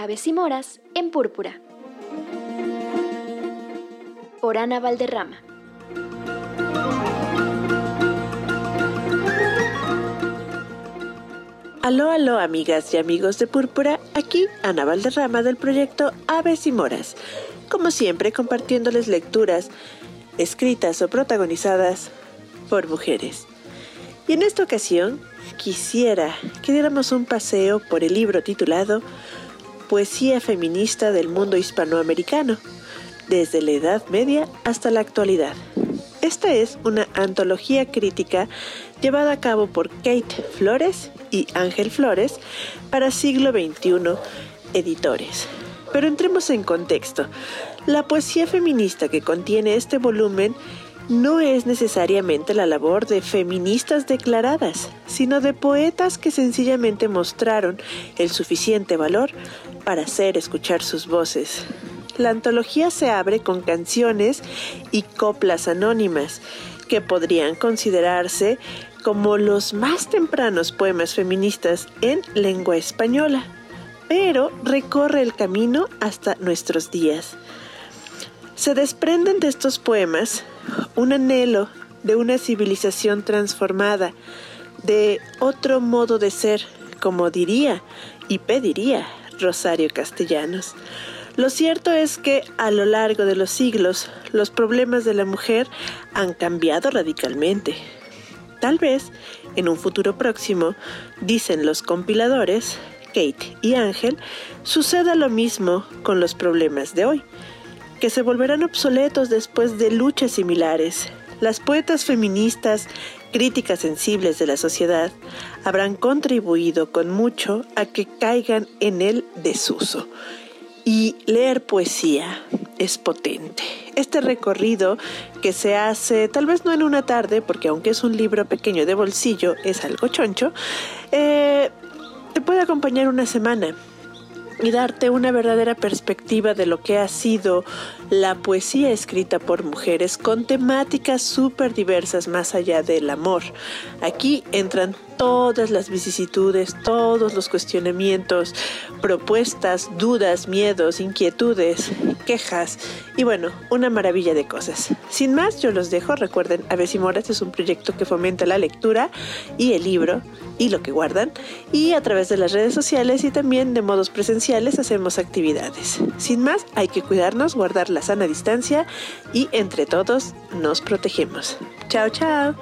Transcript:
Aves y Moras en Púrpura. Por Ana Valderrama. Aló, aló, amigas y amigos de Púrpura, aquí Ana Valderrama del proyecto Aves y Moras, como siempre compartiéndoles lecturas escritas o protagonizadas por mujeres. Y en esta ocasión quisiera que diéramos un paseo por el libro titulado Poesía feminista del mundo hispanoamericano, desde la Edad Media hasta la actualidad. Esta es una antología crítica llevada a cabo por Kate Flores y Ángel Flores para siglo XXI editores. Pero entremos en contexto. La poesía feminista que contiene este volumen no es necesariamente la labor de feministas declaradas, sino de poetas que sencillamente mostraron el suficiente valor para hacer escuchar sus voces. La antología se abre con canciones y coplas anónimas que podrían considerarse como los más tempranos poemas feministas en lengua española, pero recorre el camino hasta nuestros días. Se desprenden de estos poemas un anhelo de una civilización transformada, de otro modo de ser, como diría y pediría Rosario Castellanos. Lo cierto es que a lo largo de los siglos los problemas de la mujer han cambiado radicalmente. Tal vez en un futuro próximo, dicen los compiladores, Kate y Ángel, suceda lo mismo con los problemas de hoy que se volverán obsoletos después de luchas similares. Las poetas feministas, críticas sensibles de la sociedad, habrán contribuido con mucho a que caigan en el desuso. Y leer poesía es potente. Este recorrido que se hace, tal vez no en una tarde, porque aunque es un libro pequeño de bolsillo, es algo choncho, eh, te puede acompañar una semana y darte una verdadera perspectiva de lo que ha sido la poesía escrita por mujeres con temáticas súper diversas más allá del amor. Aquí entran todas las vicisitudes, todos los cuestionamientos, propuestas, dudas, miedos, inquietudes, quejas y bueno, una maravilla de cosas. Sin más, yo los dejo. Recuerden, Aves y Moras es un proyecto que fomenta la lectura y el libro y lo que guardan y a través de las redes sociales y también de modos presenciales hacemos actividades. Sin más, hay que cuidarnos, guardar la sana distancia y entre todos nos protegemos. Chao, chao.